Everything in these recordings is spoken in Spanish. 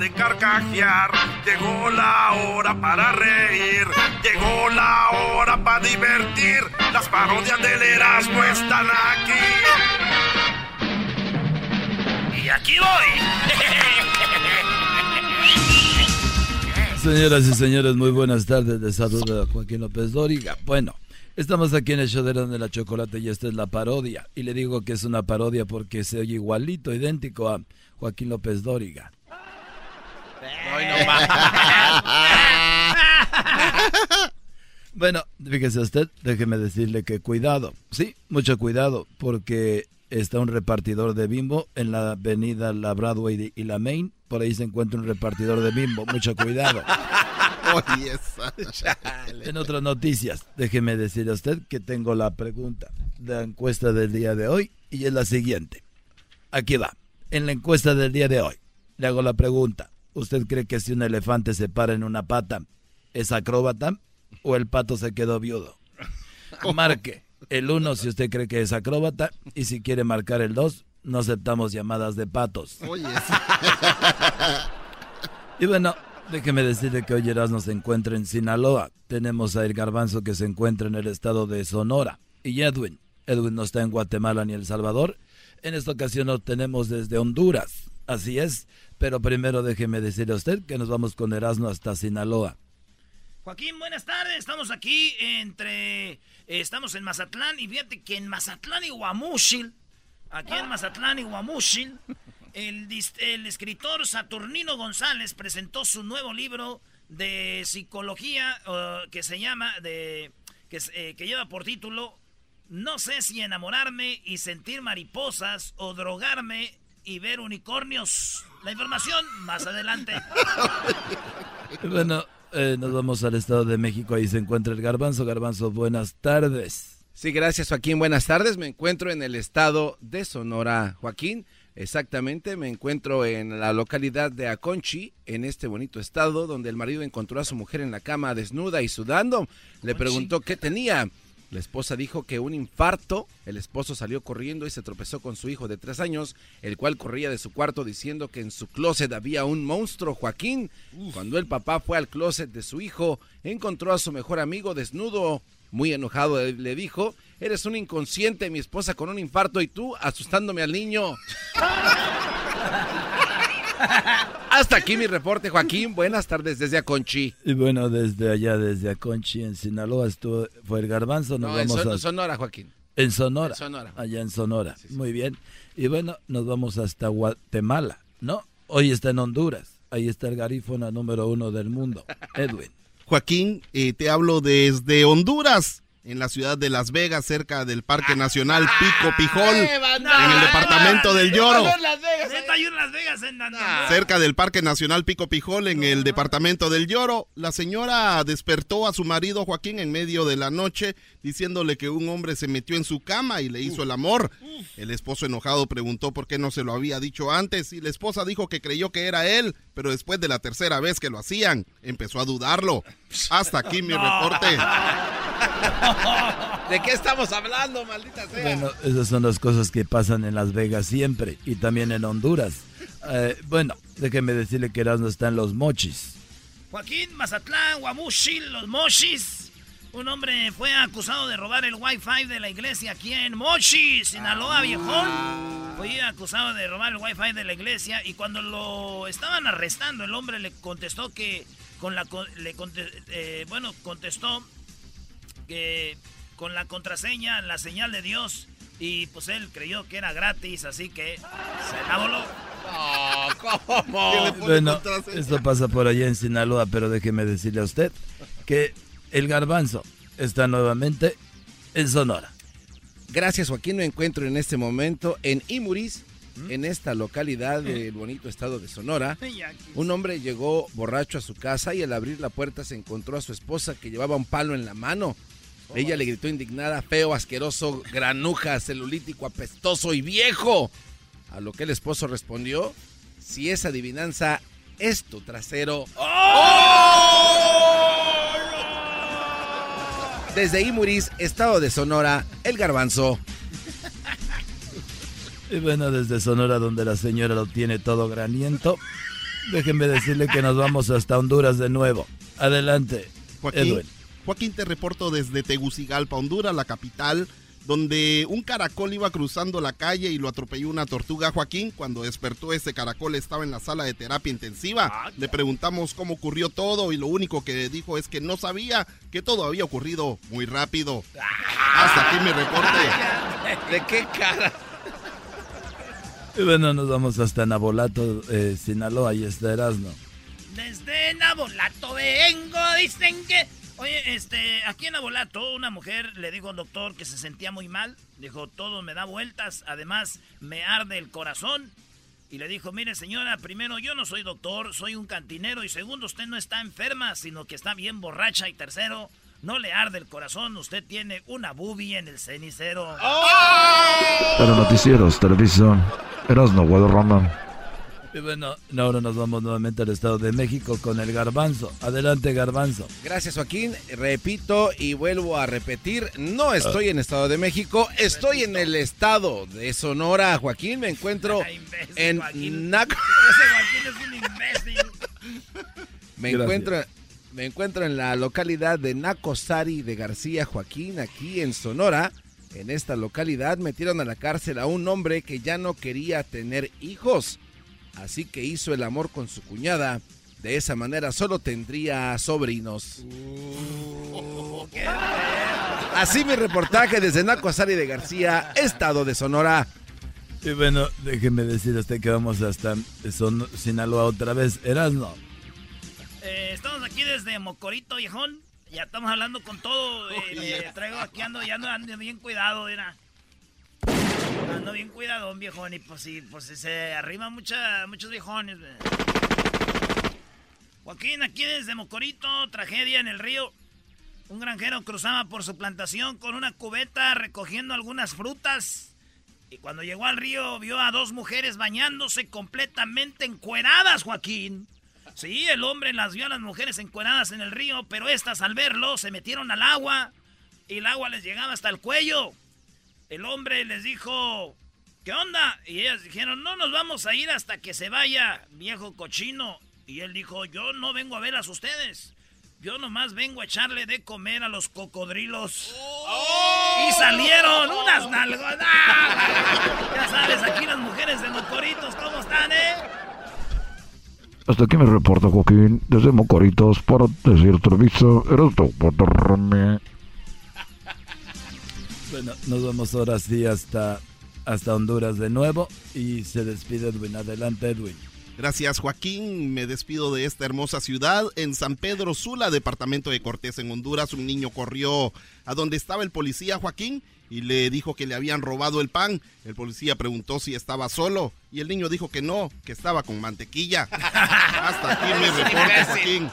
De carcajear, llegó la hora para reír, llegó la hora para divertir. Las parodias del Erasmo están aquí. Y aquí voy. Señoras y señores, muy buenas tardes. Les saluda Joaquín López Dóriga. Bueno, estamos aquí en el show de la chocolate y esta es la parodia. Y le digo que es una parodia porque se oye igualito, idéntico a Joaquín López Dóriga. bueno, fíjese usted, déjeme decirle que cuidado, sí, mucho cuidado, porque está un repartidor de bimbo en la avenida La Broadway y la Main, por ahí se encuentra un repartidor de bimbo, mucho cuidado. en otras noticias, déjeme decirle a usted que tengo la pregunta de la encuesta del día de hoy y es la siguiente. Aquí va en la encuesta del día de hoy. Le hago la pregunta. ¿Usted cree que si un elefante se para en una pata, es acróbata o el pato se quedó viudo? Marque el 1 si usted cree que es acróbata y si quiere marcar el 2, no aceptamos llamadas de patos. y bueno, déjeme decirle que hoy Erasmo se encuentra en Sinaloa. Tenemos a El Garbanzo que se encuentra en el estado de Sonora. Y Edwin. Edwin no está en Guatemala ni El Salvador en esta ocasión lo tenemos desde Honduras. Así es. Pero primero déjeme decirle a usted que nos vamos con Erasmo hasta Sinaloa. Joaquín, buenas tardes. Estamos aquí entre. Eh, estamos en Mazatlán y fíjate que en Mazatlán y Guamúchil, aquí en Mazatlán y Guamúchil, el, escritor Saturnino González presentó su nuevo libro de psicología que se llama. De, que, eh, que lleva por título no sé si enamorarme y sentir mariposas o drogarme y ver unicornios. La información más adelante. bueno, eh, nos vamos al Estado de México. Ahí se encuentra el Garbanzo. Garbanzo, buenas tardes. Sí, gracias Joaquín. Buenas tardes. Me encuentro en el estado de Sonora, Joaquín. Exactamente, me encuentro en la localidad de Aconchi, en este bonito estado, donde el marido encontró a su mujer en la cama desnuda y sudando. Le preguntó qué tenía. La esposa dijo que un infarto, el esposo salió corriendo y se tropezó con su hijo de tres años, el cual corría de su cuarto diciendo que en su closet había un monstruo, Joaquín. Cuando el papá fue al closet de su hijo, encontró a su mejor amigo desnudo. Muy enojado le dijo, eres un inconsciente, mi esposa con un infarto y tú asustándome al niño. Hasta aquí mi reporte, Joaquín. Buenas tardes desde Aconchi. Y bueno, desde allá, desde Aconchi, en Sinaloa, estuvo, fue el garbanzo. Nos vamos en Sonora, Joaquín. En Sonora. Allá en Sonora. Muy bien. Y bueno, nos vamos hasta Guatemala, ¿no? Hoy está en Honduras. Ahí está el garífona número uno del mundo, Edwin. Joaquín, eh, te hablo desde Honduras en la ciudad de Las Vegas, cerca del Parque Nacional Pico Pijol, en el departamento del Lloro. Cerca del Parque Nacional Pico Pijol, en el departamento del Lloro, la señora despertó a su marido Joaquín en medio de la noche diciéndole que un hombre se metió en su cama y le hizo el amor. El esposo enojado preguntó por qué no se lo había dicho antes y la esposa dijo que creyó que era él, pero después de la tercera vez que lo hacían, empezó a dudarlo. Hasta aquí mi reporte. ¿De qué estamos hablando, maldita sea? Bueno, esas son las cosas que pasan en Las Vegas siempre y también en Honduras. Eh, bueno, déjeme decirle que Erasmo está en los mochis. Joaquín, Mazatlán, Guamuchil, los mochis. Un hombre fue acusado de robar el wifi de la iglesia aquí en Mochi, Sinaloa, viejón. Fue acusado de robar el wifi de la iglesia y cuando lo estaban arrestando, el hombre le contestó que con la le eh, bueno, contestó que con la contraseña, la señal de Dios y pues él creyó que era gratis, así que se la voló. ¿cómo? Bueno, esto pasa por allá en Sinaloa, pero déjeme decirle a usted que el garbanzo está nuevamente en Sonora. Gracias Joaquín, me encuentro en este momento en Imuris, ¿Mm? en esta localidad del bonito estado de Sonora. Un hombre llegó borracho a su casa y al abrir la puerta se encontró a su esposa que llevaba un palo en la mano. Ella le gritó indignada, feo, asqueroso, granuja, celulítico, apestoso y viejo. A lo que el esposo respondió, si esa adivinanza es tu trasero. Desde Imuris, estado de Sonora, el garbanzo. Y bueno, desde Sonora, donde la señora lo tiene todo graniento, déjenme decirle que nos vamos hasta Honduras de nuevo. Adelante, Edwin. Joaquín, te reporto desde Tegucigalpa, Honduras, la capital donde un caracol iba cruzando la calle y lo atropelló una tortuga. Joaquín, cuando despertó ese caracol estaba en la sala de terapia intensiva. Ah, Le preguntamos cómo ocurrió todo y lo único que dijo es que no sabía que todo había ocurrido muy rápido. Hasta aquí mi reporte. ¿De qué cara? Y bueno, nos vamos hasta Nabolato, eh, Sinaloa, y está Erasmo. Desde Nabolato vengo, dicen que Oye, este, aquí en Abolato, una mujer le dijo al doctor que se sentía muy mal. Dijo, todo me da vueltas, además me arde el corazón. Y le dijo, mire señora, primero yo no soy doctor, soy un cantinero. Y segundo, usted no está enferma, sino que está bien borracha. Y tercero, no le arde el corazón, usted tiene una boobie en el cenicero. Para noticieros, televisión, Erasno Guadarrama. Y bueno, ahora nos vamos nuevamente al Estado de México con el garbanzo. Adelante, garbanzo. Gracias, Joaquín. Repito y vuelvo a repetir, no estoy en Estado de México, estoy en el Estado de Sonora. Joaquín, me encuentro en Naco... Ese Joaquín es un imbécil. Me encuentro, me encuentro en la localidad de Nacosari de García Joaquín, aquí en Sonora. En esta localidad metieron a la cárcel a un hombre que ya no quería tener hijos así que hizo el amor con su cuñada. De esa manera solo tendría sobrinos. Uh, así mi reportaje desde Naco de García, estado de Sonora. Y bueno, déjeme decir a usted que vamos hasta Son Sinaloa otra vez. Erasno. Eh, estamos aquí desde Mocorito, viejón. Ya estamos hablando con todo. Eh, traigo aquí ando, ya ando, bien cuidado, mira. Ando bien cuidado, viejón, y pues sí, pues se arrima mucha, muchos viejones. Joaquín, aquí desde Mocorito, tragedia en el río. Un granjero cruzaba por su plantación con una cubeta recogiendo algunas frutas. Y cuando llegó al río vio a dos mujeres bañándose completamente encueradas, Joaquín. Sí, el hombre las vio a las mujeres encueradas en el río, pero estas al verlo se metieron al agua y el agua les llegaba hasta el cuello el hombre les dijo, ¿qué onda? Y ellas dijeron, no nos vamos a ir hasta que se vaya, viejo cochino. Y él dijo, yo no vengo a verlas a ustedes. Yo nomás vengo a echarle de comer a los cocodrilos. ¡Oh! Y salieron unas nalgas. Ya sabes, aquí las mujeres de Mocoritos, ¿cómo están, eh? Hasta aquí me reporta Joaquín, desde Mocoritos, para decir Televisa, eres tu bueno, nos vamos ahora sí hasta, hasta Honduras de nuevo y se despide Edwin. Adelante, Edwin. Gracias, Joaquín. Me despido de esta hermosa ciudad. En San Pedro Sula, departamento de Cortés, en Honduras, un niño corrió a donde estaba el policía, Joaquín, y le dijo que le habían robado el pan. El policía preguntó si estaba solo y el niño dijo que no, que estaba con mantequilla. Hasta aquí mi reporte, Joaquín.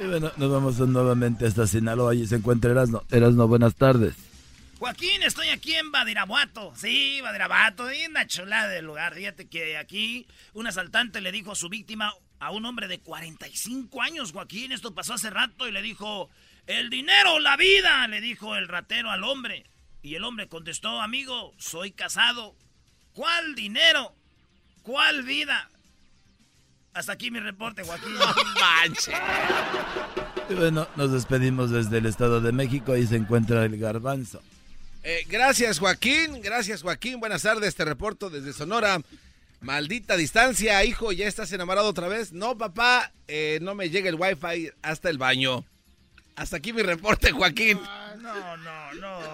Y bueno, nos vamos nuevamente hasta Sinaloa. Allí se encuentra Erasno. Erasno, buenas tardes. Joaquín, estoy aquí en Badirabuato. Sí, Badirabuato, y una chulada del lugar. Fíjate que aquí un asaltante le dijo a su víctima, a un hombre de 45 años, Joaquín, esto pasó hace rato, y le dijo, el dinero, la vida, le dijo el ratero al hombre. Y el hombre contestó, amigo, soy casado. ¿Cuál dinero? ¿Cuál vida? Hasta aquí mi reporte, Joaquín. manche. Y bueno, nos despedimos desde el Estado de México. Ahí se encuentra el garbanzo. Eh, gracias, Joaquín. Gracias, Joaquín. Buenas tardes. Te reporto desde Sonora. Maldita distancia, hijo. ¿Ya estás enamorado otra vez? No, papá. eh, no me llega el wifi hasta el baño. Hasta aquí mi reporte, Joaquín. No, no, no.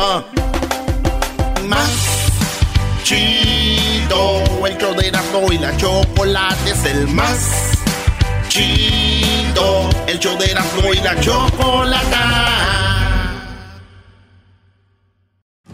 Ah. Más chido, el y la chocolate es el más chido, el show de Erasmo y la chocolate.